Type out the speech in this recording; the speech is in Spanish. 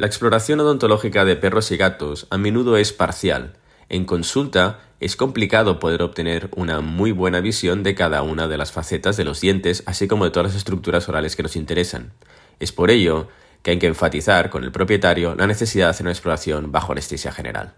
La exploración odontológica de perros y gatos a menudo es parcial. En consulta es complicado poder obtener una muy buena visión de cada una de las facetas de los dientes, así como de todas las estructuras orales que nos interesan. Es por ello que hay que enfatizar con el propietario la necesidad de hacer una exploración bajo anestesia general.